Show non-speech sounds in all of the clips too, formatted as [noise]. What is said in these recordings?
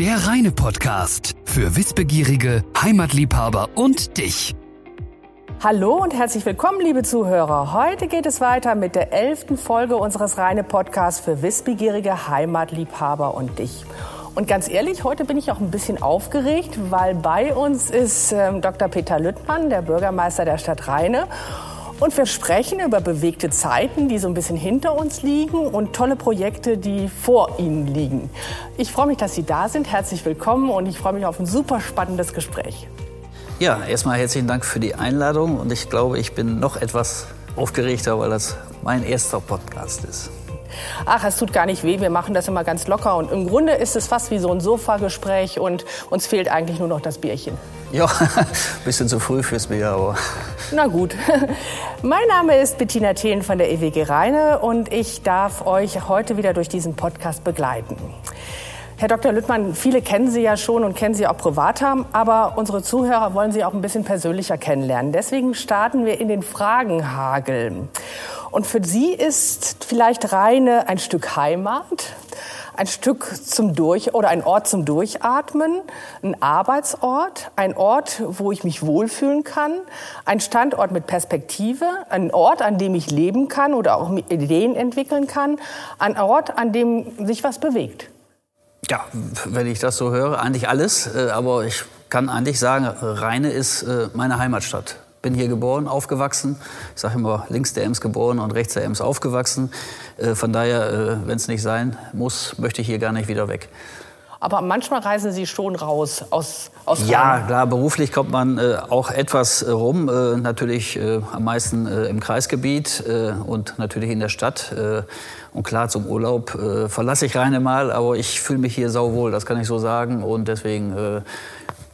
Der reine Podcast für Wissbegierige, Heimatliebhaber und dich. Hallo und herzlich willkommen, liebe Zuhörer. Heute geht es weiter mit der elften Folge unseres reine Podcasts für Wissbegierige, Heimatliebhaber und dich. Und ganz ehrlich, heute bin ich auch ein bisschen aufgeregt, weil bei uns ist ähm, Dr. Peter Lüttmann, der Bürgermeister der Stadt Rheine. Und wir sprechen über bewegte Zeiten, die so ein bisschen hinter uns liegen und tolle Projekte, die vor Ihnen liegen. Ich freue mich, dass Sie da sind. Herzlich willkommen und ich freue mich auf ein super spannendes Gespräch. Ja, erstmal herzlichen Dank für die Einladung und ich glaube, ich bin noch etwas aufgeregter, weil das mein erster Podcast ist. Ach, es tut gar nicht weh, wir machen das immer ganz locker und im Grunde ist es fast wie so ein Sofagespräch und uns fehlt eigentlich nur noch das Bierchen. Ja, ein [laughs] bisschen zu früh fürs Bier, aber. [laughs] Na gut. [laughs] Mein Name ist Bettina Thelen von der EWG Rheine und ich darf euch heute wieder durch diesen Podcast begleiten. Herr Dr. Lüttmann, viele kennen Sie ja schon und kennen Sie auch privat haben, aber unsere Zuhörer wollen Sie auch ein bisschen persönlicher kennenlernen. Deswegen starten wir in den Fragenhagel. Und für Sie ist vielleicht Rheine ein Stück Heimat, ein Stück zum Durch oder ein Ort zum Durchatmen, ein Arbeitsort, ein Ort, wo ich mich wohlfühlen kann, ein Standort mit Perspektive, ein Ort, an dem ich leben kann oder auch Ideen entwickeln kann, ein Ort, an dem sich was bewegt. Ja, wenn ich das so höre, eigentlich alles. Äh, aber ich kann eigentlich sagen, Rheine ist äh, meine Heimatstadt bin hier geboren, aufgewachsen. Ich sage immer, links der Ems geboren und rechts der Ems aufgewachsen. Äh, von daher, wenn es nicht sein muss, möchte ich hier gar nicht wieder weg. Aber manchmal reisen Sie schon raus aus, aus Ja, klar, beruflich kommt man äh, auch etwas äh, rum. Äh, natürlich äh, am meisten äh, im Kreisgebiet äh, und natürlich in der Stadt. und klar, zum Urlaub verlasse ich Rheine mal, aber ich fühle mich hier sauwohl, das kann ich so sagen. Und deswegen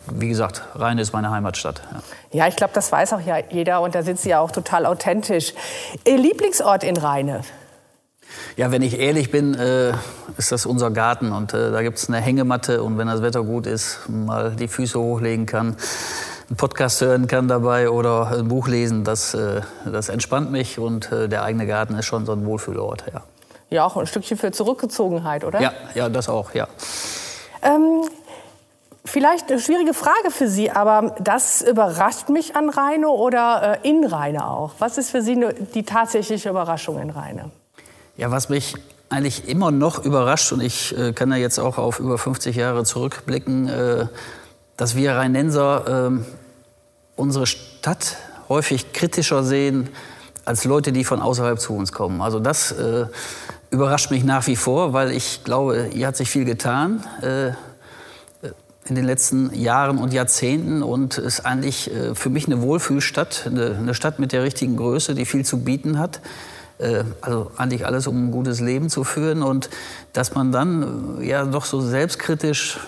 wie gesagt, Rhein ist meine Heimatstadt. Ja, ja ich glaube, das weiß auch ja jeder und da sind Sie ja auch total authentisch. Ihr Lieblingsort in Rheine? Ja, wenn ich ehrlich bin, äh, ist das unser Garten und äh, da gibt es eine Hängematte und wenn das Wetter gut ist, mal die Füße hochlegen kann, einen Podcast hören kann dabei oder ein Buch lesen, das, äh, das entspannt mich und äh, der eigene Garten ist schon so ein Wohlfühlort. Ja. ja, auch ein Stückchen für Zurückgezogenheit, oder? Ja, ja das auch, ja. Ähm, Vielleicht eine schwierige Frage für Sie, aber das überrascht mich an Rheine oder äh, in Rheine auch. Was ist für Sie die tatsächliche Überraschung in Rheine? Ja, was mich eigentlich immer noch überrascht, und ich äh, kann da jetzt auch auf über 50 Jahre zurückblicken, äh, dass wir Rheinenser äh, unsere Stadt häufig kritischer sehen als Leute, die von außerhalb zu uns kommen. Also das äh, überrascht mich nach wie vor, weil ich glaube, hier hat sich viel getan äh, in den letzten Jahren und Jahrzehnten und ist eigentlich äh, für mich eine Wohlfühlstadt, eine, Stadt mit der richtigen Größe, die viel zu bieten hat. Äh, also eigentlich alles, um ein gutes Leben zu führen und dass man dann äh, ja doch so selbstkritisch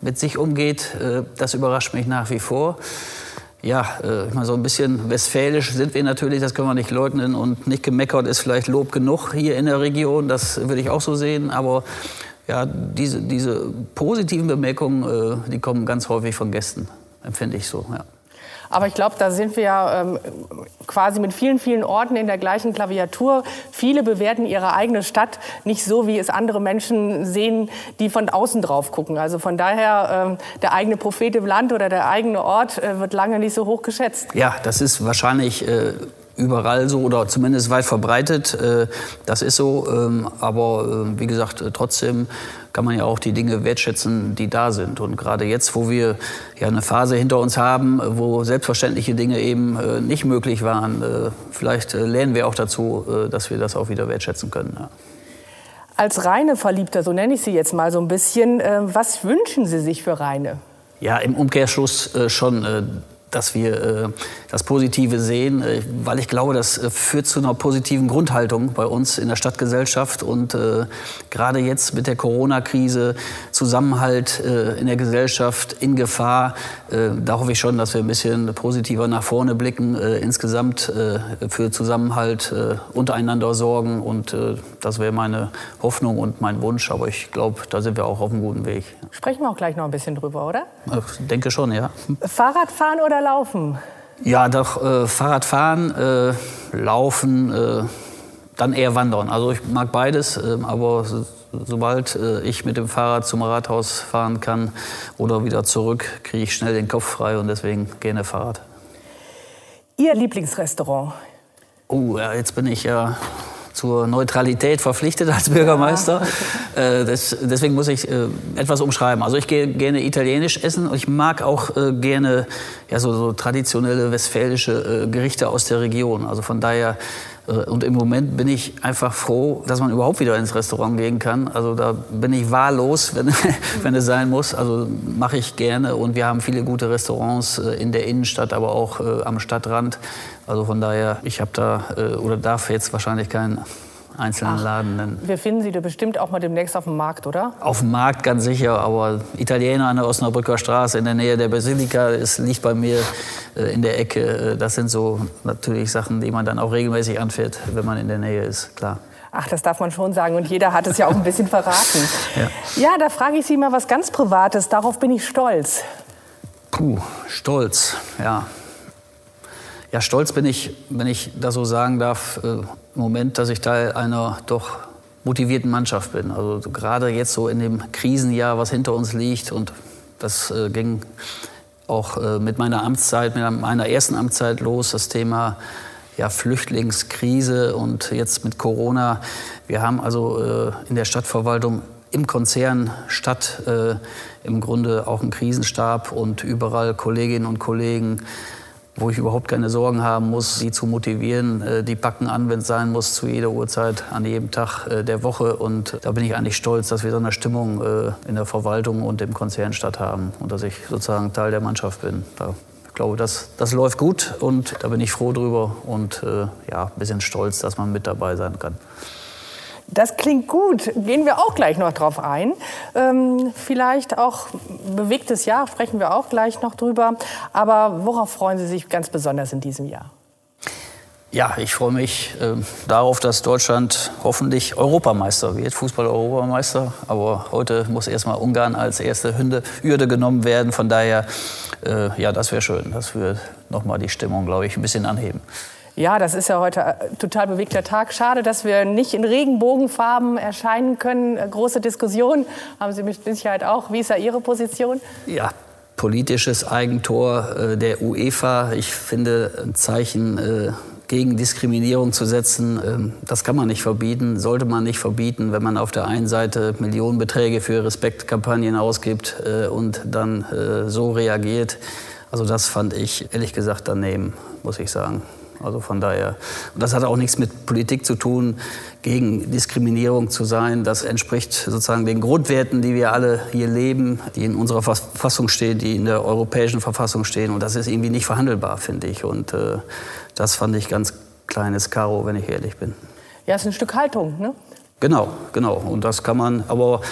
mit sich umgeht, das überrascht mich nach wie vor. Ja, ich meine, so ein bisschen westfälisch sind wir natürlich, das können wir nicht leugnen. Und nicht gemeckert ist vielleicht Lob genug hier in der Region, das würde ich auch so sehen. Aber ja, diese, diese positiven Bemerkungen, äh, die kommen ganz häufig von Gästen, empfinde ich so. Ja. Aber ich glaube, da sind wir ähm, quasi mit vielen, vielen Orten in der gleichen Klaviatur. Viele bewerten ihre eigene Stadt nicht so, wie es andere Menschen sehen, die von außen drauf gucken. Also von daher, ähm, der eigene Prophet im Land oder der eigene Ort äh, wird lange nicht so hoch geschätzt. Ja, das ist wahrscheinlich äh, überall so oder zumindest weit verbreitet. Äh, das ist so. Ähm, aber äh, wie gesagt, äh, trotzdem kann man ja auch die Dinge wertschätzen, die da sind. Und gerade jetzt, wo wir ja eine Phase hinter uns haben, wo selbstverständliche Dinge eben nicht möglich waren, vielleicht lernen wir auch dazu, dass wir das auch wieder wertschätzen können. Als reine Verliebter, so nenne ich Sie jetzt mal so ein bisschen, was wünschen Sie sich für Reine? Ja, im Umkehrschluss schon dass wir äh, das Positive sehen, äh, weil ich glaube, das äh, führt zu einer positiven Grundhaltung bei uns in der Stadtgesellschaft und äh, gerade jetzt mit der Corona-Krise Zusammenhalt äh, in der Gesellschaft in Gefahr. Äh, da hoffe ich schon, dass wir ein bisschen positiver nach vorne blicken, insgesamt für Zusammenhalt untereinander sorgen und das wäre meine Hoffnung und mein Wunsch, aber ich glaube, da sind wir auch auf einem guten Weg. Sprechen wir auch gleich noch ein bisschen drüber, oder? Ich denke schon, ja. Fahrradfahren oder Laufen? Ja, doch äh, Fahrradfahren, äh, Laufen, äh, dann eher wandern. Also ich mag beides, äh, aber so, sobald äh, ich mit dem Fahrrad zum Rathaus fahren kann oder wieder zurück, kriege ich schnell den Kopf frei und deswegen gerne Fahrrad. Ihr Lieblingsrestaurant? Oh, ja, jetzt bin ich ja zur Neutralität verpflichtet als Bürgermeister. Ja. Äh, das, deswegen muss ich äh, etwas umschreiben. Also ich gehe gerne italienisch essen und ich mag auch äh, gerne ja, so, so traditionelle westfälische äh, Gerichte aus der Region. Also von daher äh, und im Moment bin ich einfach froh, dass man überhaupt wieder ins Restaurant gehen kann. Also da bin ich wahllos, [laughs] wenn, wenn es sein muss. Also mache ich gerne. Und wir haben viele gute Restaurants äh, in der Innenstadt, aber auch am Stadtrand. Also von daher, ich habe da oder darf jetzt wahrscheinlich keinen einzelnen Ach, Laden nennen. Wir finden Sie da bestimmt auch mal demnächst auf dem Markt, oder? Auf dem Markt ganz sicher, aber Italiener an der Osnabrücker Straße in der Nähe der Basilika, es liegt bei mir äh, in der Ecke. Äh, das sind so natürlich Sachen, die man dann auch regelmäßig anfährt, wenn man in der Nähe ist, klar. Ach, das darf man schon sagen. Und jeder hat es ja auch ein bisschen verraten. [laughs] ja. ja, da frage ich Sie mal was ganz Privates. Darauf bin ich stolz. Puh, stolz, ja. Ja, stolz bin ich, wenn ich das so sagen darf, äh, im Moment, dass ich Teil einer doch motivierten Mannschaft bin. Also gerade jetzt so in dem Krisenjahr, was hinter uns liegt und das äh, ging auch äh, mit meiner Amtszeit, mit meiner ersten Amtszeit los, das Thema ja, Flüchtlingskrise und jetzt mit Corona. Wir haben also äh, in der Stadtverwaltung im Konzern Stadt äh, im Grunde auch einen Krisenstab und überall Kolleginnen und Kollegen wo ich überhaupt keine Sorgen haben muss, sie zu motivieren. Äh, die packen an, wenn es sein muss, zu jeder Uhrzeit, an jedem Tag äh, der Woche. Und da bin ich eigentlich stolz, dass wir so eine Stimmung äh, in der Verwaltung und im Konzern statt haben und dass ich sozusagen Teil der Mannschaft bin. ich glaube, das, das läuft gut und da bin ich froh drüber und ja, ein bisschen stolz, dass man mit dabei sein kann. Das klingt gut. Gehen wir auch gleich noch drauf ein. Ähm, vielleicht auch bewegtes Jahr, sprechen wir auch gleich noch drüber. Aber worauf freuen Sie sich ganz besonders in diesem Jahr? Ja, ich freue mich äh, darauf, dass Deutschland hoffentlich Europameister wird, Fußball-Europameister. Aber heute muss erstmal Ungarn als erste Hünde, Hürde genommen werden. Von daher, äh, ja, das wäre schön. Das würde nochmal die Stimmung, glaube ich, ein bisschen anheben. Ja, das ist ja heute ein äh, total bewegter Tag. Schade, dass wir nicht in Regenbogenfarben erscheinen können. Äh, große Diskussion haben Sie mit Sicherheit auch. Wie ist da Ihre Position? Ja, politisches Eigentor äh, der UEFA. Ich finde ein Zeichen gegen Diskriminierung zu setzen, ähm, das kann man nicht verbieten, sollte man nicht verbieten, wenn man auf der einen Seite Millionenbeträge für Respektkampagnen ausgibt und dann so reagiert. Also das fand ich ehrlich gesagt daneben, muss ich sagen. Also von daher, und das hat auch nichts mit Politik zu tun, gegen Diskriminierung zu sein. Das entspricht sozusagen den Grundwerten, die wir alle hier leben, die in unserer Verfassung stehen, die in der europäischen Verfassung stehen. Und das ist irgendwie nicht verhandelbar, finde ich. Und äh, das fand ich ganz kleines Karo, wenn ich ehrlich bin. Ja, es ist ein Stück Haltung, ne? Genau, genau. Und das kann man, aber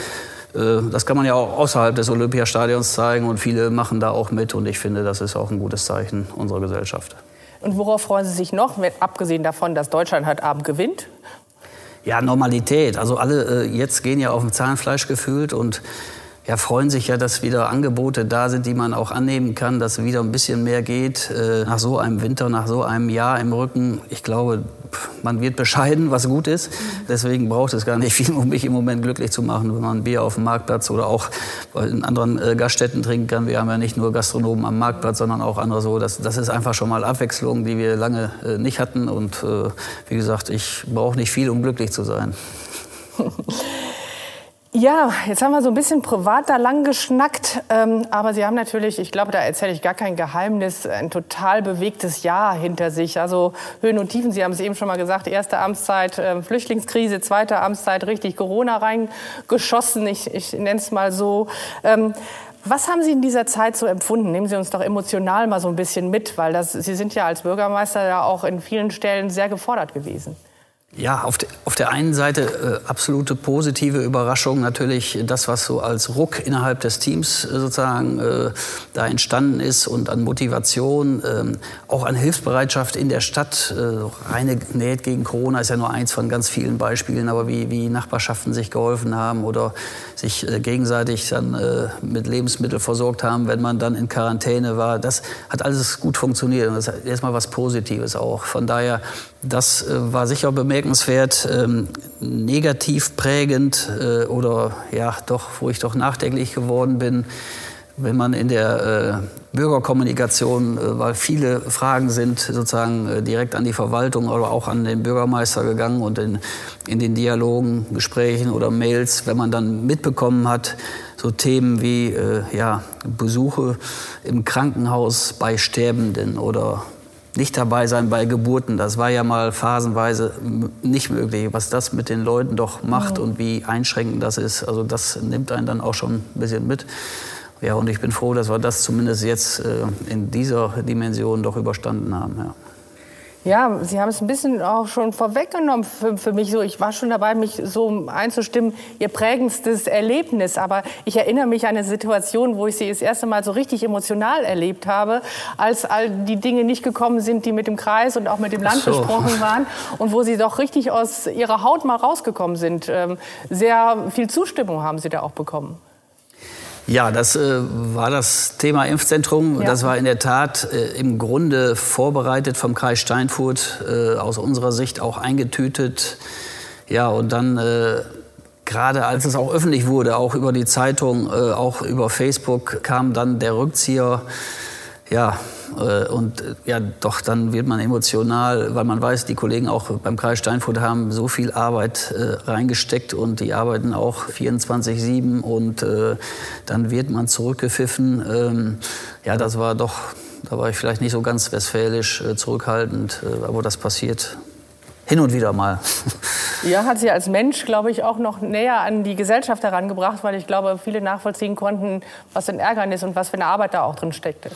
äh, das kann man ja auch außerhalb des Olympiastadions zeigen und viele machen da auch mit und ich finde, das ist auch ein gutes Zeichen unserer Gesellschaft. Und worauf freuen Sie sich noch, abgesehen davon, dass Deutschland heute Abend gewinnt? Ja, Normalität. Also alle äh, jetzt gehen ja auf dem Zahnfleisch gefühlt und ja, freuen sich ja, dass wieder Angebote da sind, die man auch annehmen kann, dass wieder ein bisschen mehr geht. Äh, nach so einem Winter, nach so einem Jahr im Rücken, ich glaube, man wird bescheiden, was gut ist. Deswegen braucht es gar nicht viel, um mich im Moment glücklich zu machen, wenn man Bier auf dem Marktplatz oder auch in anderen äh, Gaststätten trinken kann. Wir haben ja nicht nur Gastronomen am Marktplatz, sondern auch andere so. Das, das ist einfach schon mal Abwechslung, die wir lange äh, nicht hatten. Und wie gesagt, ich brauche nicht viel, um glücklich zu sein. [laughs] Ja, jetzt haben wir so ein bisschen privat da lang geschnackt, ähm, aber Sie haben natürlich, ich glaube, da erzähle ich gar kein Geheimnis, ein total bewegtes Jahr hinter sich. Also Höhen und Tiefen, Sie haben es eben schon mal gesagt, erste Amtszeit äh, Flüchtlingskrise, zweite Amtszeit richtig Corona reingeschossen, ich, ich nenne es mal so. Ähm, was haben Sie in dieser Zeit so empfunden? Nehmen Sie uns doch emotional mal so ein bisschen mit, weil das, Sie sind ja als Bürgermeister ja auch in vielen Stellen sehr gefordert gewesen. Ja, auf, de, auf der einen Seite äh, absolute positive Überraschung, natürlich das, was so als Ruck innerhalb des Teams äh, sozusagen äh, da entstanden ist und an Motivation, ähm, auch an Hilfsbereitschaft in der Stadt. Äh, reine Näht gegen Corona ist ja nur eins von ganz vielen Beispielen, aber wie, wie Nachbarschaften sich geholfen haben oder sich äh, gegenseitig dann äh, mit Lebensmitteln versorgt haben, wenn man dann in Quarantäne war, das hat alles gut funktioniert und das ist erstmal was Positives auch. Von daher, das war sicher bemerkenswert bemerkenswert, ähm, negativ prägend äh, oder ja, doch, wo ich doch nachdenklich geworden bin, wenn man in der äh, Bürgerkommunikation, äh, weil viele Fragen sind sozusagen äh, direkt an die Verwaltung oder auch an den Bürgermeister gegangen und in, in den Dialogen, Gesprächen oder Mails, wenn man dann mitbekommen hat, so Themen wie äh, ja, Besuche im Krankenhaus bei Sterbenden oder nicht dabei sein bei Geburten. Das war ja mal phasenweise nicht möglich. Was das mit den Leuten doch macht mhm. und wie einschränkend das ist, also das nimmt einen dann auch schon ein bisschen mit. Ja, und ich bin froh, dass wir das zumindest jetzt äh, in dieser Dimension doch überstanden haben. Ja. Ja, Sie haben es ein bisschen auch schon vorweggenommen für, für, mich. So, ich war schon dabei, mich so einzustimmen, Ihr prägendstes Erlebnis. Aber ich erinnere mich an eine Situation, wo ich Sie das erste Mal so richtig emotional erlebt habe, als all die Dinge nicht gekommen sind, die mit dem Kreis und auch mit dem Land so. besprochen waren und wo Sie doch richtig aus Ihrer Haut mal rausgekommen sind. Ähm, sehr viel Zustimmung haben Sie da auch bekommen. Ja, das äh, war das Thema Impfzentrum. Ja. Das war in der Tat äh, im Grunde vorbereitet vom Kreis Steinfurt, äh, aus unserer Sicht auch eingetütet. Ja, und dann äh, gerade als es auch öffentlich wurde, auch über die Zeitung, äh, auch über Facebook, kam dann der Rückzieher. Ja, äh, und äh, ja, doch, dann wird man emotional, weil man weiß, die Kollegen auch beim Kreis Steinfurt haben so viel Arbeit äh, reingesteckt und die arbeiten auch 24-7 und äh, dann wird man zurückgepfiffen. Ähm, ja, das war doch, da war ich vielleicht nicht so ganz westfälisch äh, zurückhaltend, äh, aber das passiert hin und wieder mal. Ja, hat sie als Mensch, glaube ich, auch noch näher an die Gesellschaft herangebracht, weil ich glaube, viele nachvollziehen konnten, was für ein Ärgernis und was für eine Arbeit da auch drin steckte.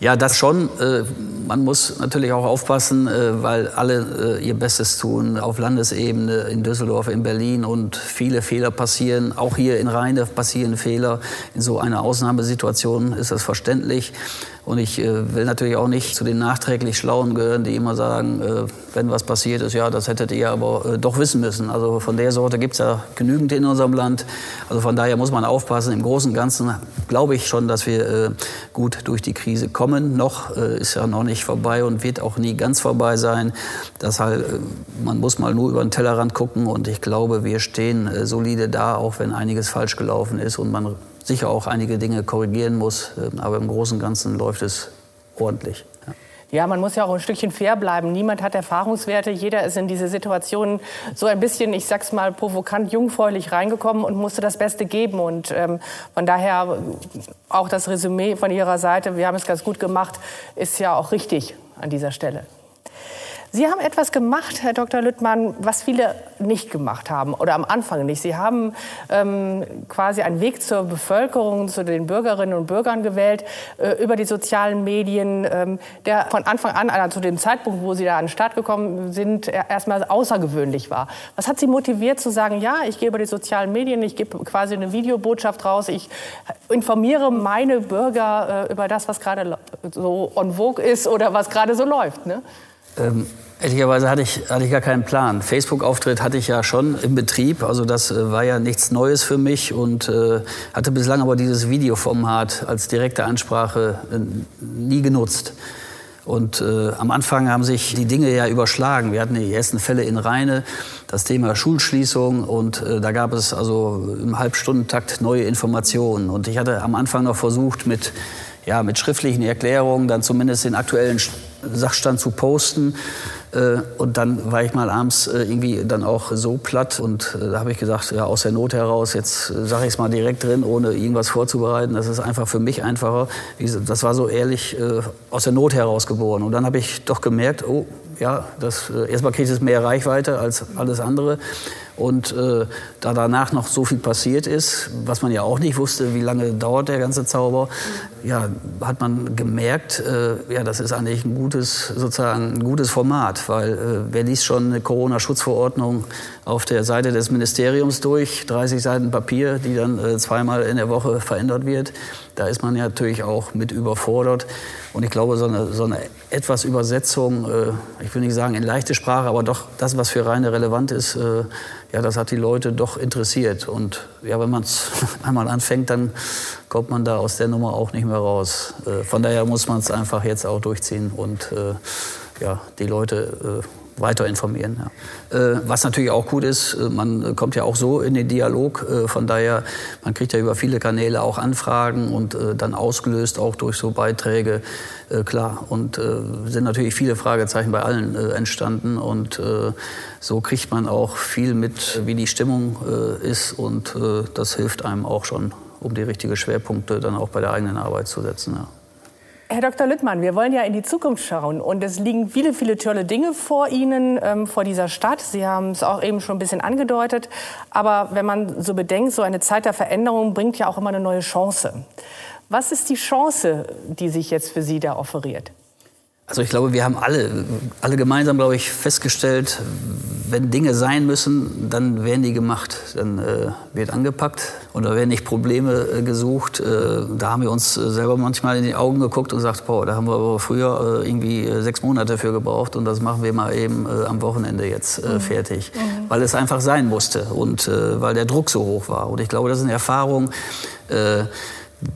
Ja, das schon. Äh, man muss natürlich auch aufpassen, äh, weil alle äh, ihr Bestes tun auf Landesebene, in Düsseldorf, in Berlin und viele Fehler passieren. Auch hier in Rheine passieren Fehler. In so einer Ausnahmesituation ist das verständlich. Und ich will natürlich auch nicht zu den nachträglich Schlauen gehören, die immer sagen, wenn was passiert ist, ja, das hättet ihr aber doch wissen müssen. Also von der Sorte gibt es ja genügend in unserem Land. Also von daher muss man aufpassen. Im Großen und Ganzen glaube ich schon, dass wir gut durch die Krise kommen. Noch äh, ist ja noch nicht vorbei und wird auch nie ganz vorbei sein. Das halt, äh, man muss mal nur über den Tellerrand gucken und ich glaube, wir stehen solide da, auch wenn einiges falsch gelaufen ist und man sicher auch einige Dinge korrigieren muss. Ähm, aber im Großen und Ganzen läuft es ordentlich. Ja. Man muss ja auch ein Stückchen fair bleiben. Niemand hat Erfahrungswerte. Jeder ist in diese Situation so ein bisschen, ich sag's mal, provokant, jungfräulich reingekommen und musste das Beste geben. Und ähm, von daher auch das Resümee von Ihrer Seite, wir haben es ganz gut gemacht, ist ja auch richtig an dieser Stelle. Sie haben etwas gemacht, Herr Dr. Lüttmann, was viele nicht gemacht haben oder am Anfang nicht. Sie haben ähm, quasi einen Weg zur Bevölkerung, zu den Bürgerinnen und Bürgern gewählt äh, über die sozialen Medien, ähm, der von Anfang an, also zu dem Zeitpunkt, wo Sie da an den Start gekommen sind, erstmal außergewöhnlich war. Was hat Sie motiviert zu sagen, ja, ich gehe über die sozialen Medien, ich gebe quasi eine Videobotschaft raus, ich informiere meine Bürger äh, über das, was gerade so on vogue ist oder was gerade so läuft? Ne? Ähm, ehrlicherweise hatte ich, hatte ich gar keinen Plan. Facebook-Auftritt hatte ich ja schon im Betrieb, also das äh, war ja nichts Neues für mich und äh, hatte bislang aber dieses Videoformat als direkte Ansprache äh, nie genutzt. Und äh, am Anfang haben sich die Dinge ja überschlagen. Wir hatten die ersten Fälle in Rheine, das Thema Schulschließung und äh, da gab es also im Halbstundentakt neue Informationen. Und ich hatte am Anfang noch versucht, mit ja, mit schriftlichen Erklärungen dann zumindest den aktuellen Sachstand zu posten. Äh, und dann war ich mal abends äh, irgendwie dann auch so platt und äh, da habe ich gesagt, ja, aus der Not heraus, jetzt sage ich es mal direkt drin, ohne irgendwas vorzubereiten. Das ist einfach für mich einfacher. Das war so ehrlich aus der Not heraus geboren. Und dann habe ich doch gemerkt, oh, ja, das, erstmal kriegt es mehr Reichweite als alles andere. Und äh, da danach noch so viel passiert ist, was man ja auch nicht wusste, wie lange dauert der ganze Zauber, ja, hat man gemerkt, äh, ja, das ist eigentlich ein gutes, sozusagen ein gutes Format, weil äh, wer liest schon eine Corona-Schutzverordnung auf der Seite des Ministeriums durch, 30 Seiten Papier, die dann äh, zweimal in der Woche verändert wird, da ist man ja natürlich auch mit überfordert. Und ich glaube, so eine, so eine etwas Übersetzung, äh, ich will nicht sagen in leichte Sprache, aber doch das, was für reine relevant ist, äh, ja, das hat die Leute doch interessiert. Und ja, wenn man es [laughs] einmal anfängt, dann kommt man da aus der Nummer auch nicht mehr raus. Äh, von daher muss man es einfach jetzt auch durchziehen und äh, ja, die Leute äh, weiter informieren. Ja. Äh, was natürlich auch gut ist, äh, man kommt ja auch so in den Dialog. Äh, von daher, man kriegt ja über viele Kanäle auch Anfragen und dann ausgelöst auch durch so Beiträge. Klar, und sind natürlich viele Fragezeichen bei allen entstanden. Und so kriegt man auch viel mit, wie die Stimmung ist. Und das hilft einem auch schon, um die richtigen Schwerpunkte dann auch bei der eigenen Arbeit zu setzen. Ja. Herr Dr. Lüttmann, wir wollen ja in die Zukunft schauen und es liegen viele, viele tolle Dinge vor Ihnen, ähm, vor dieser Stadt. Sie haben es auch eben schon ein bisschen angedeutet. Aber wenn man so bedenkt, so eine Zeit der Veränderung bringt ja auch immer eine neue Chance. Was ist die Chance, die sich jetzt für Sie da offeriert? Also ich glaube, wir haben alle, alle gemeinsam, glaube ich, festgestellt, wenn Dinge sein müssen, dann werden die gemacht. Dann äh, wird angepackt und da werden nicht Probleme äh, gesucht. Äh, da haben wir uns äh, selber manchmal in die Augen geguckt und gesagt, boah, da haben wir aber früher äh, irgendwie äh, sechs Monate für gebraucht und das machen wir mal eben am Wochenende jetzt mhm. fertig. Mhm. Weil es einfach sein musste und weil der Druck so hoch war. Und ich glaube, das ist eine Erfahrung,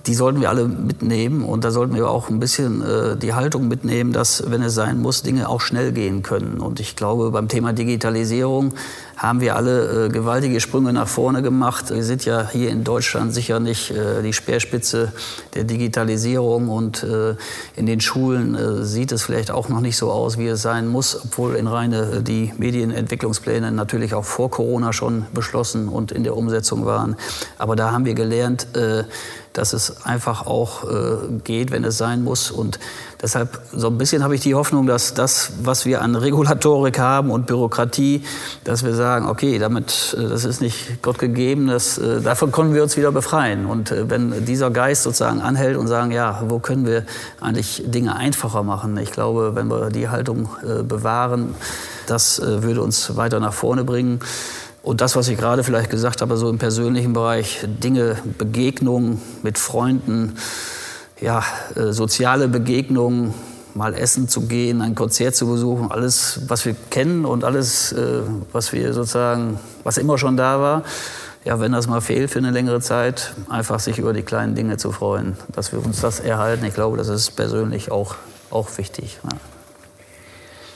die sollten wir alle mitnehmen und da sollten wir auch ein bisschen äh, die Haltung mitnehmen, dass, wenn es sein muss, Dinge auch schnell gehen können. Und ich glaube, beim Thema Digitalisierung haben wir alle äh, gewaltige Sprünge nach vorne gemacht. Wir sind ja hier in Deutschland sicher nicht äh, die Speerspitze der Digitalisierung und äh, in den Schulen äh, sieht es vielleicht auch noch nicht so aus, wie es sein muss, obwohl in Reine äh, die Medienentwicklungspläne natürlich auch vor Corona schon beschlossen und in der Umsetzung waren. Aber da haben wir gelernt, äh, dass es einfach auch geht, wenn es sein muss. Und deshalb so ein bisschen habe ich die Hoffnung, dass das, was wir an Regulatorik haben und Bürokratie, dass wir sagen, okay, damit, äh, das ist nicht Gott gegeben, das, äh, davon können wir uns wieder befreien. Und äh, wenn dieser Geist sozusagen anhält und sagen, ja, wo können wir eigentlich Dinge einfacher machen? Ich glaube, wenn wir die Haltung bewahren, das würde uns weiter nach vorne bringen. Und das, was ich gerade vielleicht gesagt habe, so im persönlichen Bereich, Dinge, Begegnungen mit Freunden, ja, äh, soziale Begegnungen, mal essen zu gehen, ein Konzert zu besuchen, alles, was wir kennen und alles, äh, was wir sozusagen, was immer schon da war. Ja, wenn das mal fehlt für eine längere Zeit, einfach sich über die kleinen Dinge zu freuen, dass wir uns das erhalten. Ich glaube, das ist persönlich auch, auch wichtig. Ja.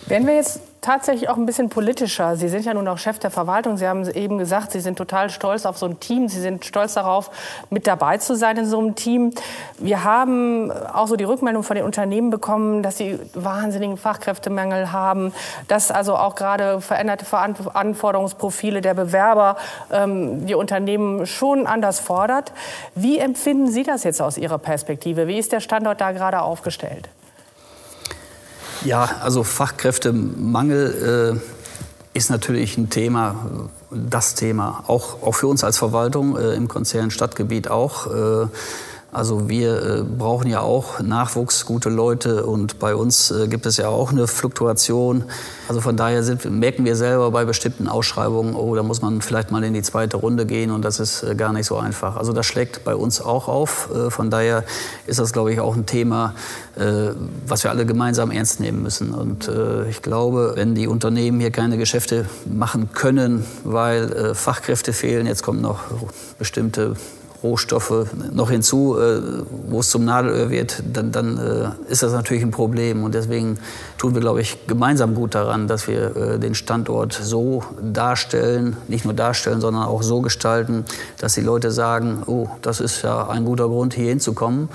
Wenn wir jetzt tatsächlich auch ein bisschen politischer. Sie sind ja nun auch Chef der Verwaltung. Sie haben eben gesagt, Sie sind total stolz auf so ein Team. Sie sind stolz darauf, mit dabei zu sein in so einem Team. Wir haben auch so die Rückmeldung von den Unternehmen bekommen, dass sie wahnsinnigen Fachkräftemangel haben, dass also auch gerade veränderte Anforderungsprofile der Bewerber ähm, die Unternehmen schon anders fordert. Wie empfinden Sie das jetzt aus Ihrer Perspektive? Wie ist der Standort da gerade aufgestellt? Ja, also Fachkräftemangel äh, ist natürlich ein Thema, das Thema, auch, auch für uns als Verwaltung äh, im Konzern Stadtgebiet auch. Äh, also wir äh, brauchen ja auch Nachwuchs, gute Leute und bei uns äh, gibt es ja auch eine Fluktuation. Also von daher sind, merken wir selber bei bestimmten Ausschreibungen, oh, da muss man vielleicht mal in die zweite Runde gehen und das ist äh, gar nicht so einfach. Also das schlägt bei uns auch auf. Von daher ist das, glaube ich, auch ein Thema, was wir alle gemeinsam ernst nehmen müssen. Und ich glaube, wenn die Unternehmen hier keine Geschäfte machen können, weil Fachkräfte fehlen, jetzt kommen noch bestimmte Rohstoffe noch hinzu, äh, wo es zum Nadelöhr wird, dann, dann äh, ist das natürlich ein Problem. Und deswegen tun wir, glaube ich, gemeinsam gut daran, dass wir äh, den Standort so darstellen, nicht nur darstellen, sondern auch so gestalten, dass die Leute sagen, oh, das ist ja ein guter Grund, hier hinzukommen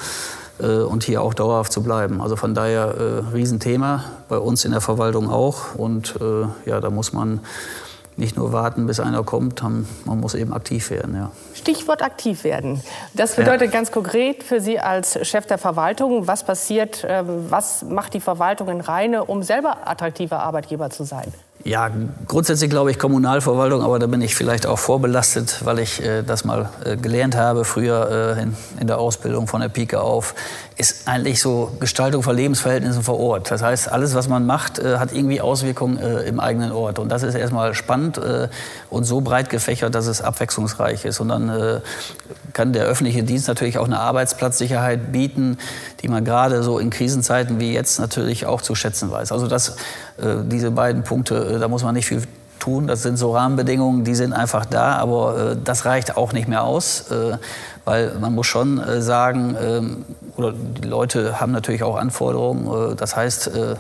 und hier auch dauerhaft zu bleiben. Also von daher Riesenthema, bei uns in der Verwaltung auch. Und ja, da muss man nicht nur warten, bis einer kommt, man muss eben aktiv werden. Ja. Stichwort aktiv werden. Das bedeutet ja. ganz konkret für Sie als Chef der Verwaltung, was passiert, ähm, was macht die Verwaltung in Rheine, um selber attraktiver Arbeitgeber zu sein? Ja, grundsätzlich glaube ich Kommunalverwaltung, aber da bin ich vielleicht auch vorbelastet, weil ich äh, das mal äh, gelernt habe, früher äh, in, in, der Ausbildung von der Pike auf, ist eigentlich so Gestaltung von Lebensverhältnissen vor Ort. Das heißt, alles, was man macht, äh, hat irgendwie Auswirkungen äh, im eigenen Ort. Und das ist erstmal spannend äh, und so breit gefächert, dass es abwechslungsreich ist. Und dann kann der öffentliche Dienst natürlich auch eine Arbeitsplatzsicherheit bieten, die man gerade so in Krisenzeiten wie jetzt natürlich auch zu schätzen weiß. Also das, diese beiden Punkte da muss man nicht viel tun. Das sind so Rahmenbedingungen, die sind einfach da, aber äh, das reicht auch nicht mehr aus, äh, weil man muss schon äh, sagen, ähm, oder die Leute haben natürlich auch Anforderungen. Äh, das heißt, äh,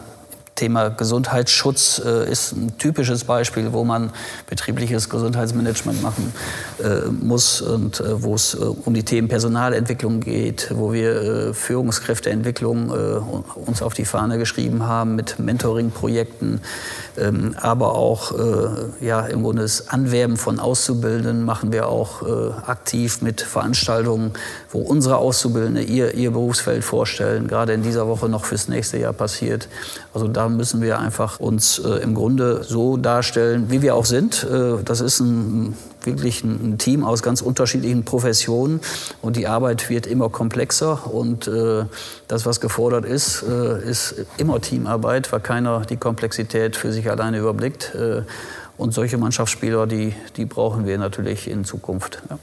Thema Gesundheitsschutz äh, ist ein typisches Beispiel, wo man betriebliches Gesundheitsmanagement machen äh, muss und äh, wo es äh, um die Themen Personalentwicklung geht, wo wir äh, Führungskräfteentwicklung äh, uns auf die Fahne geschrieben haben mit Mentoring-Projekten, ähm, aber auch ja, im Grunde das Anwerben von Auszubildenden machen wir auch aktiv mit Veranstaltungen, wo unsere Auszubildende ihr, ihr Berufsfeld vorstellen, gerade in dieser Woche noch fürs nächste Jahr passiert. Also da müssen wir einfach uns äh, im Grunde so darstellen, wie wir auch sind. Äh, das ist ein, wirklich ein, Team aus ganz unterschiedlichen Professionen und die Arbeit wird immer komplexer und äh, das, was gefordert ist, äh, ist immer Teamarbeit, weil keiner die Komplexität für sich alleine überblickt. Äh, und solche Mannschaftsspieler, die, die brauchen wir natürlich in Zukunft. Ja.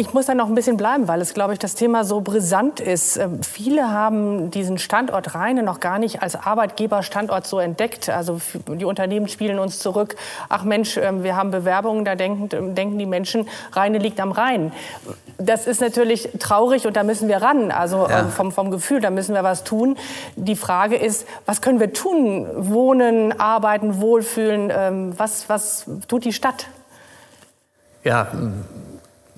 Ich muss da noch ein bisschen bleiben, weil es, glaube ich, das Thema so brisant ist. Ähm, viele haben diesen Standort Rheine noch gar nicht als Arbeitgeberstandort so entdeckt. Also die Unternehmen spielen uns zurück. Ach Mensch, ähm, wir haben Bewerbungen, da denken, ähm, denken die Menschen, Rheine liegt am Rhein. Das ist natürlich traurig und da müssen wir ran. Also ja. vom, vom Gefühl, da müssen wir was tun. Die Frage ist, was können wir tun? Wohnen, arbeiten, wohlfühlen. Was, was tut die Stadt? Ja,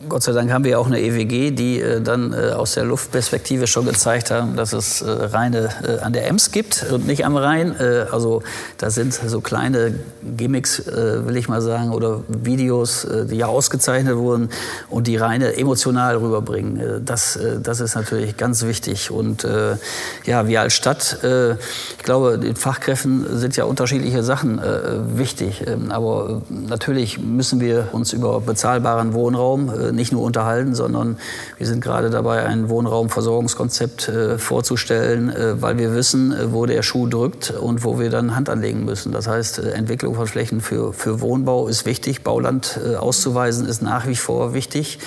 Gott sei Dank haben wir auch eine EWG, die äh, dann äh, aus der Luftperspektive schon gezeigt haben, dass es äh, Reine äh, an der Ems gibt und nicht am Rhein. Äh, also da sind so kleine Gimmicks, äh, will ich mal sagen, oder Videos, die ja ausgezeichnet wurden und die Reine emotional rüberbringen. das, das ist natürlich ganz wichtig. Und ja, wir als Stadt, ich glaube, den Fachkräften sind ja unterschiedliche Sachen wichtig. Ähm, aber natürlich müssen wir uns über bezahlbaren Wohnraum nicht nur unterhalten, sondern wir sind gerade dabei, ein Wohnraumversorgungskonzept äh, vorzustellen, äh, weil wir wissen, äh, wo der Schuh drückt und wo wir dann Hand anlegen müssen. Das heißt, äh, Entwicklung von Flächen für, für Wohnbau ist wichtig, Bauland äh, auszuweisen ist nach wie vor wichtig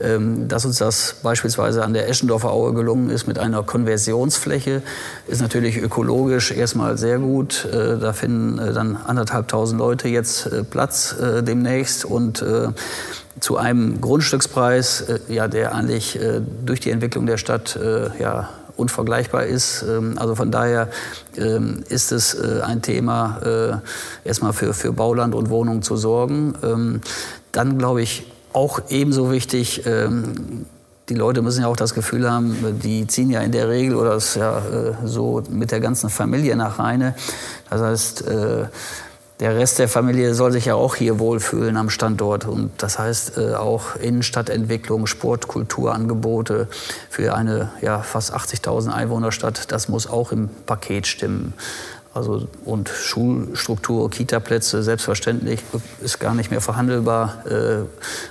dass uns das beispielsweise an der Eschendorfer Aue gelungen ist mit einer Konversionsfläche, ist natürlich ökologisch erstmal sehr gut. Äh, da finden dann anderthalbtausend Leute jetzt Platz demnächst und zu einem Grundstückspreis, äh, ja, der eigentlich äh, durch die Entwicklung der Stadt äh, ja, unvergleichbar ist. Ähm, also von daher ähm, ist es äh, ein Thema, äh, erstmal für, für Bauland und Wohnungen zu sorgen. Ähm, dann glaube ich auch ebenso wichtig, ähm, die Leute müssen ja auch das Gefühl haben, die ziehen ja in der Regel oder ist ja äh, so mit der ganzen Familie nach Rheine. Das heißt, der Rest der Familie soll sich ja auch hier wohlfühlen am Standort. Und das heißt äh, auch Innenstadtentwicklung, Sport, Kulturangebote für eine ja, fast 80.000 Einwohnerstadt, das muss auch im Paket stimmen. Also, und Schulstruktur, Kitaplätze, selbstverständlich, ist gar nicht mehr verhandelbar äh,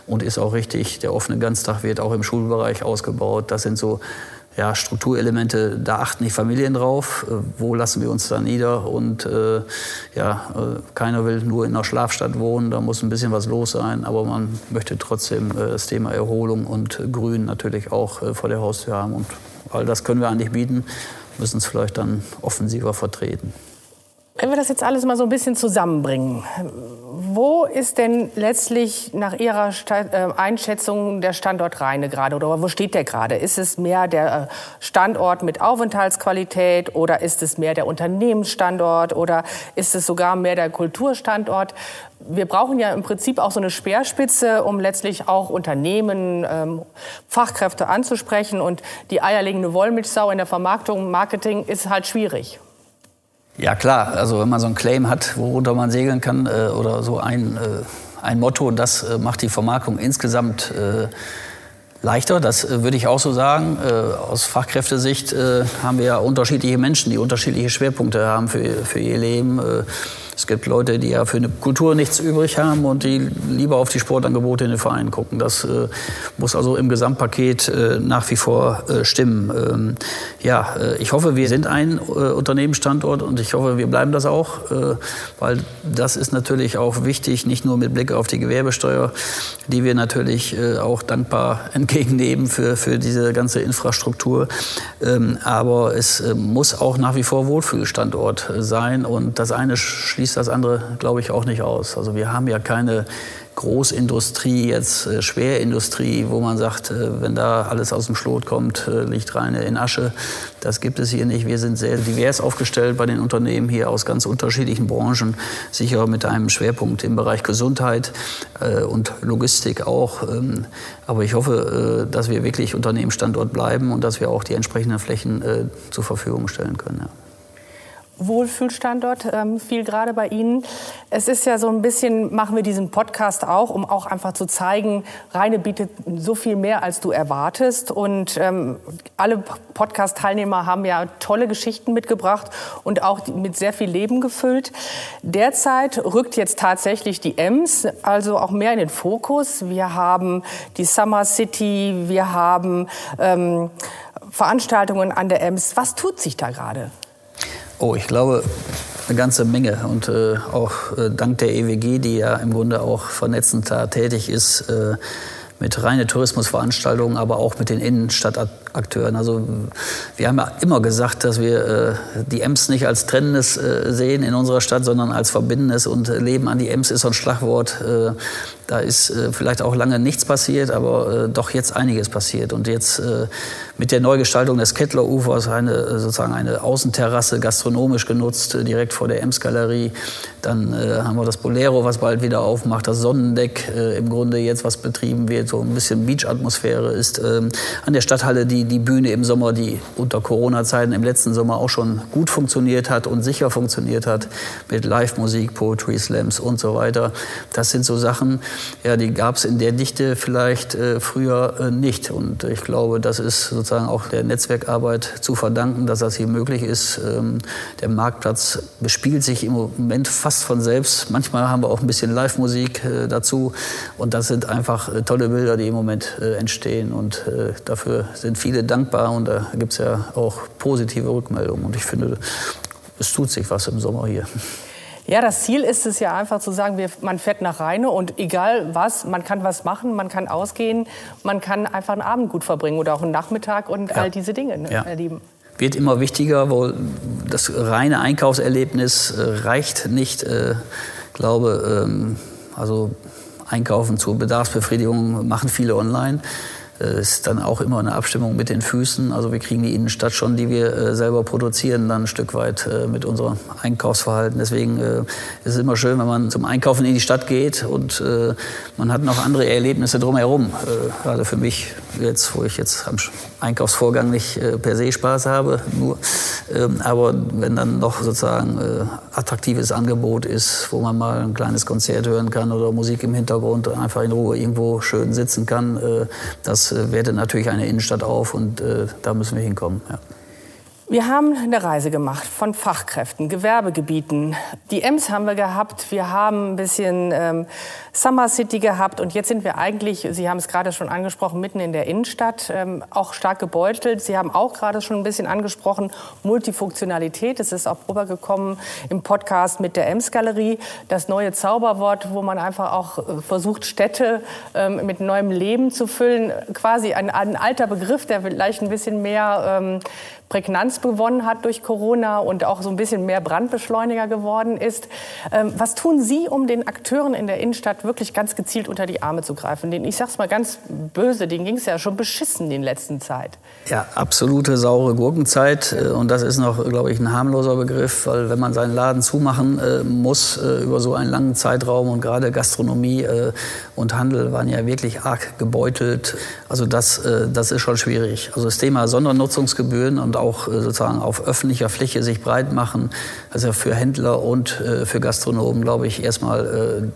und ist auch richtig. Der offene Ganztag wird auch im Schulbereich ausgebaut. Das sind so ja, Strukturelemente, da achten die Familien drauf. Äh, wo lassen wir uns da nieder? Und äh, ja, äh, keiner will nur in einer Schlafstadt wohnen, da muss ein bisschen was los sein. Aber man möchte trotzdem äh, das Thema Erholung und Grün natürlich auch äh, vor der Haustür haben. Und all das können wir eigentlich bieten, müssen es vielleicht dann offensiver vertreten. Wenn wir das jetzt alles mal so ein bisschen zusammenbringen, wo ist denn letztlich nach Ihrer äh, Einschätzung der Standort Rheine gerade oder wo steht der gerade? Ist es mehr der äh, Standort mit Aufenthaltsqualität oder ist es mehr der Unternehmensstandort oder ist es sogar mehr der Kulturstandort? Wir brauchen ja im Prinzip auch so eine Speerspitze, um letztlich auch Unternehmen, ähm, Fachkräfte anzusprechen und die eierlegende Wollmilchsau in der Vermarktung, Marketing ist halt schwierig. Ja klar, also wenn man so einen Claim hat, worunter man segeln kann äh, oder so ein, äh, ein Motto, das äh, macht die Vermarktung insgesamt äh, leichter. Das äh, würde ich auch so sagen. Äh, aus Fachkräftesicht haben wir ja unterschiedliche Menschen, die unterschiedliche Schwerpunkte haben für, für ihr Leben. Es gibt Leute, die ja für eine Kultur nichts übrig haben und die lieber auf die Sportangebote in den Vereinen gucken. Das äh, muss also im Gesamtpaket äh, nach wie vor äh, stimmen. Ähm, ja, äh, ich hoffe, wir sind ein äh, Unternehmensstandort und ich hoffe, wir bleiben das auch, äh, weil das ist natürlich auch wichtig, nicht nur mit Blick auf die Gewerbesteuer, die wir natürlich auch dankbar [laughs] entgegennehmen für, für diese ganze Infrastruktur. Ähm, aber es muss auch nach wie vor Wohlfühlstandort sein und das eine schließt schließt das andere, glaube ich, auch nicht aus. Also wir haben ja keine Großindustrie, jetzt äh, Schwerindustrie, wo man sagt, äh, wenn da alles aus dem Schlot kommt, äh, liegt rein in Asche. Das gibt es hier nicht. Wir sind sehr divers aufgestellt bei den Unternehmen hier aus ganz unterschiedlichen Branchen, sicher mit einem Schwerpunkt im Bereich Gesundheit äh, und Logistik auch. Ähm, aber ich hoffe, äh, dass wir wirklich Unternehmensstandort bleiben und dass wir auch die entsprechenden Flächen äh, zur Verfügung stellen können. Ja. Wohlfühlstandort ähm, fiel gerade bei Ihnen. Es ist ja so ein bisschen, machen wir diesen Podcast auch, um auch einfach zu zeigen, Rheine bietet so viel mehr, als du erwartest. Und ähm, alle Podcast-Teilnehmer haben ja tolle Geschichten mitgebracht und auch mit sehr viel Leben gefüllt. Derzeit rückt jetzt tatsächlich die Ems, also auch mehr in den Fokus. Wir haben die Summer City, wir haben ähm, Veranstaltungen an der Ems. Was tut sich da gerade? Oh, ich glaube, eine ganze Menge. Und äh, auch äh, dank der EWG, die ja im Grunde auch vernetzend da tätig ist, äh, mit reine Tourismusveranstaltungen, aber auch mit den Innenstadtakteuren. Also wir haben ja immer gesagt, dass wir äh, die Ems nicht als Trennendes äh, sehen in unserer Stadt, sondern als Verbindendes. Und Leben an die Ems ist so ein Schlagwort, äh, da ist äh, vielleicht auch lange nichts passiert, aber äh, doch jetzt einiges passiert. Und jetzt äh, mit der Neugestaltung des Kettlerufers eine, äh, sozusagen eine Außenterrasse gastronomisch genutzt, äh, direkt vor der Ems-Galerie. Dann äh, haben wir das Bolero, was bald wieder aufmacht, das Sonnendeck im Grunde jetzt, was betrieben wird, so ein bisschen Beach-Atmosphäre ist. Ähm, an der Stadthalle die, die Bühne im Sommer, die unter Corona-Zeiten im letzten Sommer auch schon gut funktioniert hat und sicher funktioniert hat, mit Live-Musik, Poetry Slams und so weiter. Das sind so Sachen, ja, die gab es in der Dichte vielleicht äh, früher äh, nicht. Und ich glaube, das ist sozusagen auch der Netzwerkarbeit zu verdanken, dass das hier möglich ist. Ähm, der Marktplatz bespielt sich im Moment fast von selbst. Manchmal haben wir auch ein bisschen Live-Musik äh, dazu. Und das sind einfach äh, tolle Bilder, die im Moment äh, entstehen. Und äh, dafür sind viele dankbar. Und da gibt es ja auch positive Rückmeldungen. Und ich finde, es tut sich was im Sommer hier. Ja, das Ziel ist es ja einfach zu sagen, wir, man fährt nach Rheine und egal was, man kann was machen, man kann ausgehen, man kann einfach einen Abend gut verbringen oder auch einen Nachmittag und ja. all diese Dinge ne, ja. erleben wird immer wichtiger, wo das reine Einkaufserlebnis äh, reicht nicht. Äh, glaube, ähm, also Einkaufen zur Bedarfsbefriedigung machen viele online. Äh, ist dann auch immer eine Abstimmung mit den Füßen. Also wir kriegen die Innenstadt schon, die wir äh, selber produzieren, dann ein Stück weit äh, mit unserem Einkaufsverhalten. Deswegen ist es immer schön, wenn man zum Einkaufen in die Stadt geht und man hat noch andere Erlebnisse drumherum. Gerade für mich jetzt, wo ich jetzt am Einkaufsvorgang nicht per se Spaß habe, nur. Ähm, aber wenn dann noch sozusagen attraktives Angebot ist, wo man mal ein kleines Konzert hören kann oder Musik im Hintergrund einfach in Ruhe irgendwo schön sitzen kann, das äh, wertet natürlich eine Innenstadt auf und äh, da müssen wir hinkommen. Ja. Wir haben eine Reise gemacht von Fachkräften, Gewerbegebieten. Die Ems haben wir gehabt. Wir haben ein bisschen ähm, Summer City gehabt. Und jetzt sind wir eigentlich, Sie haben es gerade schon angesprochen, mitten in der Innenstadt, ähm, auch stark gebeutelt. Sie haben auch gerade schon ein bisschen angesprochen, Multifunktionalität. Es ist auch rübergekommen im Podcast mit der Ems-Galerie. Das neue Zauberwort, wo man einfach auch äh, versucht, Städte ähm, mit neuem Leben zu füllen. Quasi ein, ein alter Begriff, der vielleicht ein bisschen mehr ähm, Prägnanz gewonnen hat durch Corona und auch so ein bisschen mehr Brandbeschleuniger geworden ist. Ähm, was tun Sie, um den Akteuren in der Innenstadt wirklich ganz gezielt unter die Arme zu greifen? Den, ich sage es mal ganz böse, denen ging es ja schon beschissen in letzter Zeit. Ja, absolute saure Gurkenzeit. Äh, und das ist noch, glaube ich, ein harmloser Begriff, weil wenn man seinen Laden zumachen äh, muss äh, über so einen langen Zeitraum und gerade Gastronomie und Handel waren ja wirklich arg gebeutelt. Also das, das ist schon schwierig. Also das Thema Sondernutzungsgebühren und auch äh, sozusagen auf öffentlicher Fläche sich breit machen. Also für Händler und äh, für Gastronomen, glaube ich, erstmal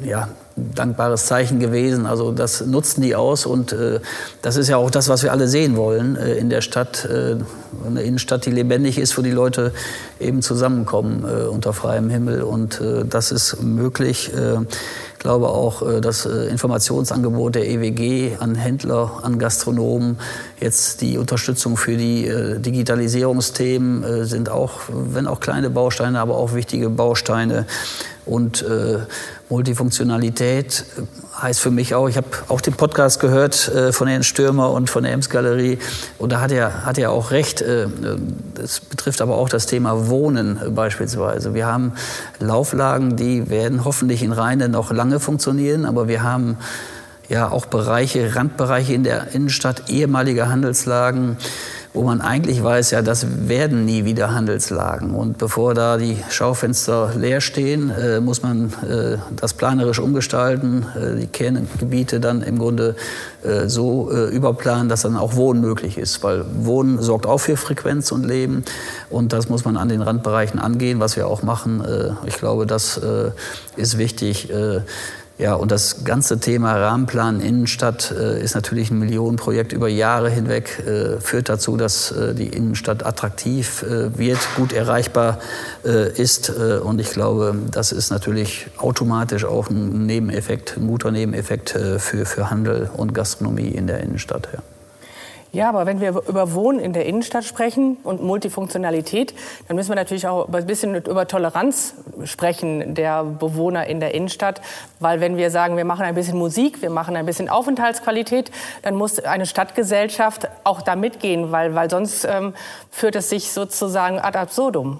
äh, ja, dankbares Zeichen gewesen. Also das nutzen die aus und äh, das ist ja auch das, was wir alle sehen wollen äh, in der Stadt, äh, eine Innenstadt, die lebendig ist, wo die Leute eben zusammenkommen äh, unter freiem Himmel und äh, das ist möglich. Äh, ich glaube auch, das Informationsangebot der EWG an Händler, an Gastronomen, jetzt die Unterstützung für die Digitalisierungsthemen sind auch, wenn auch kleine Bausteine, aber auch wichtige Bausteine und Multifunktionalität heißt für mich auch, ich habe auch den Podcast gehört äh, von Herrn Stürmer und von der Ems-Galerie und da hat er, hat er auch recht. Äh, das betrifft aber auch das Thema Wohnen beispielsweise. Wir haben Lauflagen, die werden hoffentlich in Rheine noch lange lange funktionieren, aber wir haben ja auch Bereiche, Randbereiche in der Innenstadt, ehemalige Handelslagen, wo man eigentlich weiß, ja, das werden nie wieder Handelslagen. Und bevor da die Schaufenster leer stehen, äh, muss man äh, das planerisch umgestalten, äh, die Kerngebiete dann im Grunde äh, so äh, überplanen, dass dann auch Wohnen möglich ist. Weil Wohnen sorgt auch für Frequenz und Leben. Und das muss man an den Randbereichen angehen, was wir auch machen. Äh, ich glaube, das ist wichtig ja, und das ganze Thema Rahmenplan Innenstadt äh, ist natürlich ein Millionenprojekt über Jahre hinweg, äh, führt dazu, dass äh, die Innenstadt attraktiv äh, wird, gut erreichbar äh, ist. Äh, und ich glaube, das ist natürlich automatisch auch ein Nebeneffekt, ein guter Nebeneffekt für, für Handel und Gastronomie in der Innenstadt. Ja. Ja, aber wenn wir über Wohnen in der Innenstadt sprechen und Multifunktionalität, dann müssen wir natürlich auch ein bisschen über Toleranz sprechen der Bewohner in der Innenstadt. Weil wenn wir sagen, wir machen ein bisschen Musik, wir machen ein bisschen Aufenthaltsqualität, dann muss eine Stadtgesellschaft auch da mitgehen, weil, weil sonst ähm, führt es sich sozusagen ad absurdum.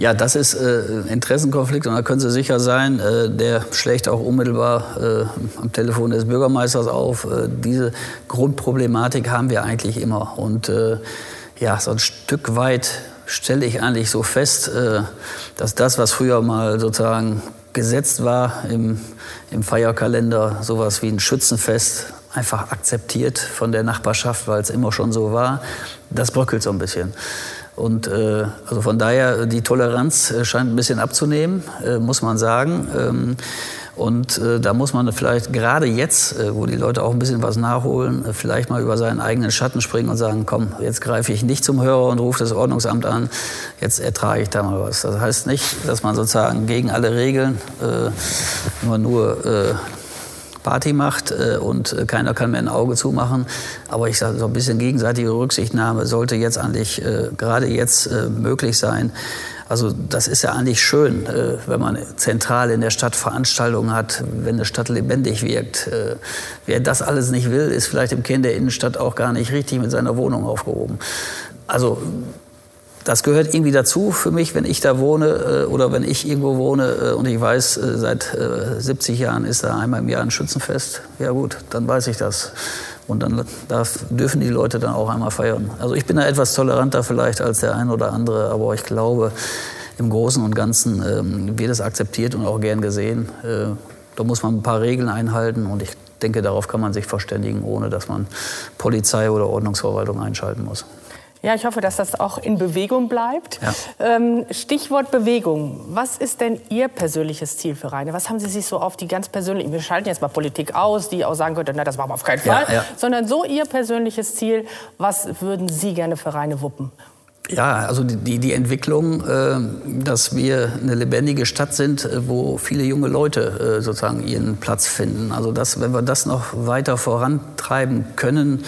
Ja, das ist äh, Interessenkonflikt und da können Sie sicher sein, äh, der schlägt auch unmittelbar äh, am Telefon des Bürgermeisters auf. Äh, diese Grundproblematik haben wir eigentlich immer. Und äh, ja, so ein Stück weit stelle ich eigentlich so fest, äh, dass das, was früher mal sozusagen gesetzt war im, im Feierkalender, sowas wie ein Schützenfest, einfach akzeptiert von der Nachbarschaft, weil es immer schon so war, das bröckelt so ein bisschen. Und äh, also von daher, die Toleranz äh, scheint ein bisschen abzunehmen, äh, muss man sagen. Ähm, und äh, da muss man vielleicht gerade jetzt, äh, wo die Leute auch ein bisschen was nachholen, äh, vielleicht mal über seinen eigenen Schatten springen und sagen, komm, jetzt greife ich nicht zum Hörer und rufe das Ordnungsamt an, jetzt ertrage ich da mal was. Das heißt nicht, dass man sozusagen gegen alle Regeln nur nur Party macht äh, und äh, keiner kann mir ein Auge zumachen. Aber ich sage, so ein bisschen gegenseitige Rücksichtnahme sollte jetzt eigentlich äh, gerade jetzt möglich sein. Also das ist ja eigentlich schön, wenn man zentral in der Stadt Veranstaltungen hat, wenn eine Stadt lebendig wirkt. Wer das alles nicht will, ist vielleicht im Kern der Innenstadt auch gar nicht richtig mit seiner Wohnung aufgehoben. Also das gehört irgendwie dazu für mich, wenn ich da wohne äh, oder wenn ich irgendwo wohne äh, und ich weiß, äh, seit 70 Jahren ist da einmal im Jahr ein Schützenfest. Ja gut, dann weiß ich das. Und dann darf, dürfen die Leute dann auch einmal feiern. Also ich bin da etwas toleranter vielleicht als der ein oder andere, aber ich glaube, im Großen und Ganzen ähm, wird es akzeptiert und auch gern gesehen. da muss man ein paar Regeln einhalten und ich denke, darauf kann man sich verständigen, ohne dass man Polizei oder Ordnungsverwaltung einschalten muss. Ja, ich hoffe, dass das auch in Bewegung bleibt. Ja. Ähm, Stichwort Bewegung. Was ist denn Ihr persönliches Ziel für Rheine? Was haben Sie sich so auf die ganz persönlichen, wir schalten jetzt mal Politik aus, die auch sagen könnte, na, das machen wir auf keinen Fall, ja, ja. sondern so Ihr persönliches Ziel, was würden Sie gerne für Rheine wuppen? Ja, also die, die Entwicklung, äh, dass wir eine lebendige Stadt sind, äh, wo viele junge Leute äh, sozusagen ihren Platz finden. Also dass, wenn wir das noch weiter vorantreiben können,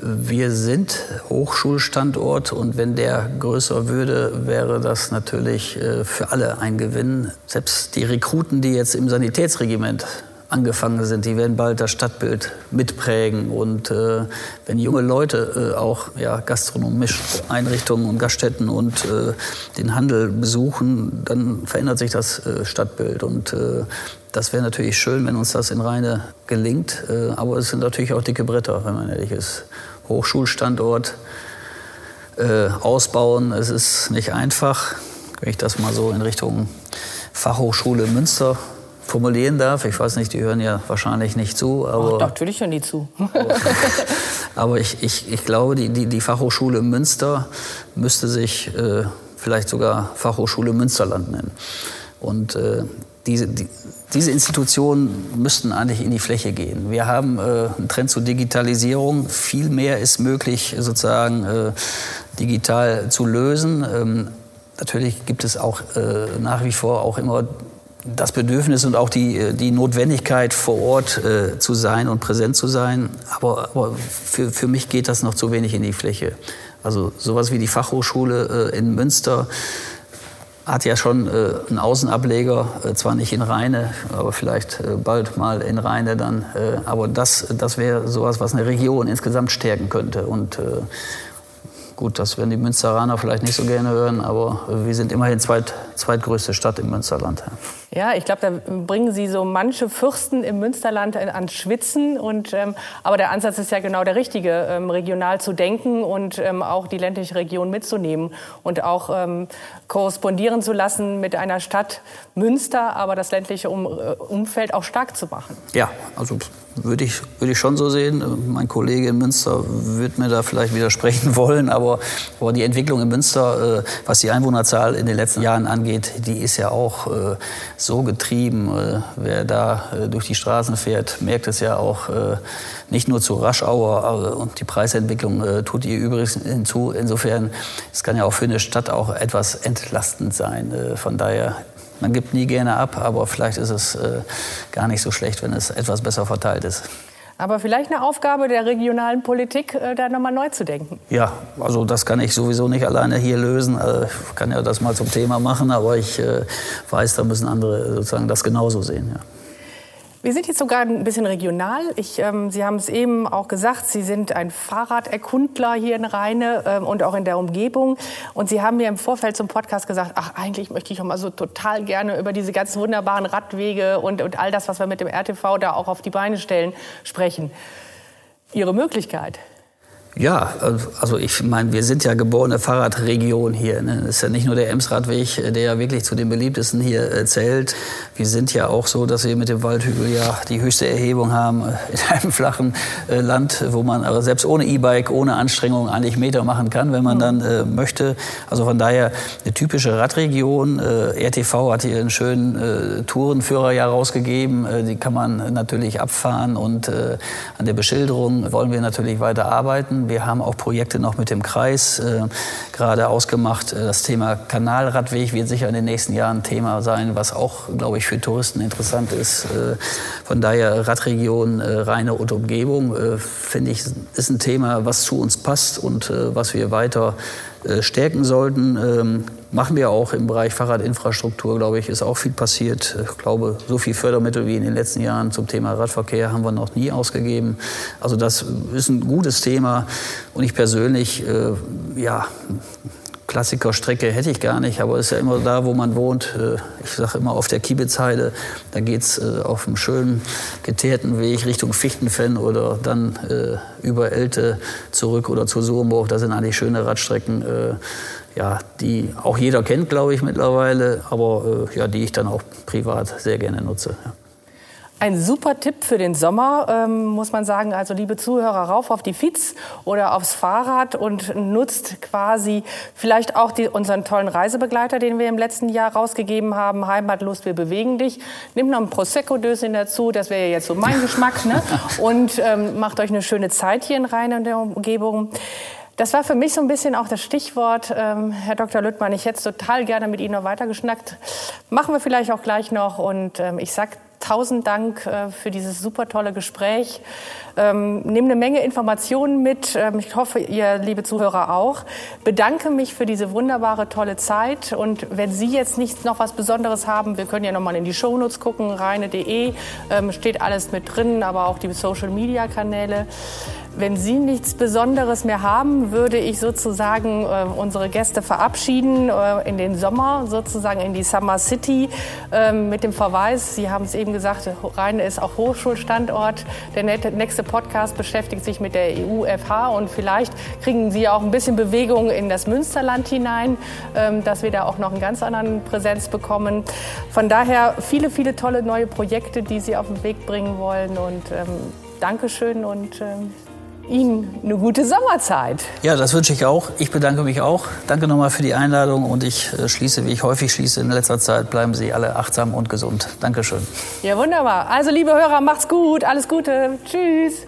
wir sind Hochschulstandort und wenn der größer würde, wäre das natürlich äh, für alle ein Gewinn. Selbst die Rekruten, die jetzt im Sanitätsregiment angefangen sind, die werden bald das Stadtbild mitprägen. Und äh, wenn junge Leute äh, auch ja, gastronomische Einrichtungen und Gaststätten und äh, den Handel besuchen, dann verändert sich das äh, Stadtbild. Und äh, das wäre natürlich schön, wenn uns das in Rheine gelingt. Äh, aber es sind natürlich auch dicke Bretter, wenn man ehrlich ist. Hochschulstandort ausbauen, es ist nicht einfach. Wenn ich das mal so in Richtung Fachhochschule Münster formulieren darf. Ich weiß nicht, die hören ja wahrscheinlich nicht zu. Aber Ach, natürlich hören die zu. [laughs] aber ich, ich, ich glaube, die, die, die Fachhochschule Münster müsste sich äh, vielleicht sogar Fachhochschule Münsterland nennen. Und äh, diese, die, diese Institutionen müssten eigentlich in die Fläche gehen. Wir haben äh, einen Trend zur Digitalisierung. Viel mehr ist möglich, sozusagen äh, digital zu lösen. Ähm, natürlich gibt es auch äh, nach wie vor auch immer das Bedürfnis und auch die, äh, die Notwendigkeit, vor Ort äh, zu sein und präsent zu sein. Aber, aber für, für mich geht das noch zu wenig in die Fläche. Also sowas wie die Fachhochschule äh, in Münster hat ja schon äh, einen Außenableger, äh, zwar nicht in Rheine, aber vielleicht äh, bald mal in Rheine dann. Aber das, das wäre sowas, was eine Region insgesamt stärken könnte. Und gut, das werden die Münsteraner vielleicht nicht so gerne hören, aber wir sind immerhin zweit, zweitgrößte Stadt im Münsterland. Ja, ich glaube, da bringen Sie so manche Fürsten im Münsterland ans Schwitzen. Und, ähm, aber der Ansatz ist ja genau der richtige, ähm, regional zu denken und ähm, auch die ländliche Region mitzunehmen und auch ähm, korrespondieren zu lassen mit einer Stadt Münster, aber das ländliche um, Umfeld auch stark zu machen. Ja, also würde ich, würde ich schon so sehen. Mein Kollege in Münster wird mir da vielleicht widersprechen [laughs] wollen, aber, aber die Entwicklung in Münster, äh, was die Einwohnerzahl in den letzten Jahren angeht, die ist ja auch äh, so getrieben. Äh, wer da äh, durch die Straßen fährt, merkt es ja auch äh, nicht nur zu Raschauer und die Preisentwicklung äh, tut ihr übrigens hinzu. Insofern, es kann ja auch für eine Stadt auch etwas entlastend sein. von daher man gibt nie gerne ab, aber vielleicht ist es äh, gar nicht so schlecht, wenn es etwas besser verteilt ist. Aber vielleicht eine Aufgabe der regionalen Politik, äh, da nochmal neu zu denken. Ja, also das kann ich sowieso nicht alleine hier lösen. Äh, ich kann ja das mal zum Thema machen, aber ich äh, weiß, da müssen andere sozusagen das genauso sehen. Ja. Wir sind jetzt sogar ein bisschen regional. Ich, ähm, Sie haben es eben auch gesagt, Sie sind ein Fahrraderkundler hier in Rheine ähm, und auch in der Umgebung. Und Sie haben mir im Vorfeld zum Podcast gesagt, ach, eigentlich möchte ich auch mal so total gerne über diese ganz wunderbaren Radwege und, und all das, was wir mit dem RTV da auch auf die Beine stellen, sprechen. Ihre Möglichkeit. Ja, also ich meine, wir sind ja geborene Fahrradregion hier. Ne? Das ist ja nicht nur der Emsradweg, äh, der ja wirklich zu den beliebtesten hier äh, zählt. Wir sind ja auch so, dass wir mit dem Waldhügel ja die höchste Erhebung haben äh, in einem flachen Land, wo man aber selbst ohne E-Bike, ohne Anstrengung eigentlich Meter machen kann, wenn man dann äh, möchte. Also von daher eine typische Radregion. Äh, RTV hat hier einen schönen äh, Tourenführer ja rausgegeben. die kann man natürlich abfahren und an der Beschilderung wollen wir natürlich weiter arbeiten. Wir haben auch Projekte noch mit dem Kreis äh, gerade ausgemacht. Äh, das Thema Kanalradweg wird sicher in den nächsten Jahren Thema sein, was auch, glaube ich, für Touristen interessant ist. Äh, von daher Radregion äh, Rheine und Umgebung, äh, finde ich, ist ein Thema, was zu uns passt und äh, was wir weiter stärken sollten. Ähm, machen wir auch im Bereich Fahrradinfrastruktur, glaube ich, ist auch viel passiert. Ich glaube, so viel Fördermittel wie in den letzten Jahren zum Thema Radverkehr haben wir noch nie ausgegeben. Also das ist ein gutes Thema und ich persönlich, äh, ja, Klassikerstrecke hätte ich gar nicht, aber es ist ja immer da, wo man wohnt. Äh, ich sage immer auf der Kiebitzheide, da geht es äh, auf einem schönen geteerten Weg Richtung Fichtenfenn oder dann äh, über Elte zurück oder zur Surenburg. Das sind eigentlich schöne Radstrecken, ja, die auch jeder kennt, glaube ich, mittlerweile, aber ja, die ich dann auch privat sehr gerne nutze. Ja. Ein super Tipp für den Sommer, ähm, muss man sagen. Also liebe Zuhörer, rauf auf die Fiets oder aufs Fahrrad und nutzt quasi vielleicht auch die, unseren tollen Reisebegleiter, den wir im letzten Jahr rausgegeben haben. Heimatlust, wir bewegen dich. Nehmt noch ein Prosecco-Döschen dazu, das wäre jetzt so mein Geschmack. Ne? [laughs] Und ähm, macht euch eine schöne Zeit hier in Rhein und der Umgebung. Das war für mich so ein bisschen auch das Stichwort, ähm, Herr Dr. Lüttmann. Ich hätte total gerne mit Ihnen noch weitergeschnackt. Machen wir vielleicht auch gleich noch. Und ähm, ich sage tausend Dank äh, für dieses super tolle Gespräch. Ähm, nehme eine Menge Informationen mit. Ähm, ich hoffe, ihr, liebe Zuhörer, auch. Bedanke mich für diese wunderbare, tolle Zeit. Und wenn Sie jetzt nicht noch was Besonderes haben, wir können ja noch mal in die Shownotes gucken, reine.de, ähm, steht alles mit drin, aber auch die Social-Media-Kanäle. Wenn Sie nichts Besonderes mehr haben, würde ich sozusagen äh, unsere Gäste verabschieden äh, in den Sommer, sozusagen in die Summer City äh, mit dem Verweis, Sie haben es eben gesagt, Rhein ist auch Hochschulstandort. Der nächste Podcast beschäftigt sich mit der EU-FH und vielleicht kriegen Sie auch ein bisschen Bewegung in das Münsterland hinein, ähm, dass wir da auch noch einen ganz anderen Präsenz bekommen. Von daher viele, viele tolle neue Projekte, die Sie auf den Weg bringen wollen und ähm, Dankeschön und ähm, Ihnen eine gute Sommerzeit. Ja, das wünsche ich auch. Ich bedanke mich auch. Danke nochmal für die Einladung und ich äh, schließe, wie ich häufig schließe in letzter Zeit, bleiben Sie alle achtsam und gesund. Dankeschön. Ja, wunderbar. Also, liebe Hörer, macht's gut. Alles Gute. Tschüss.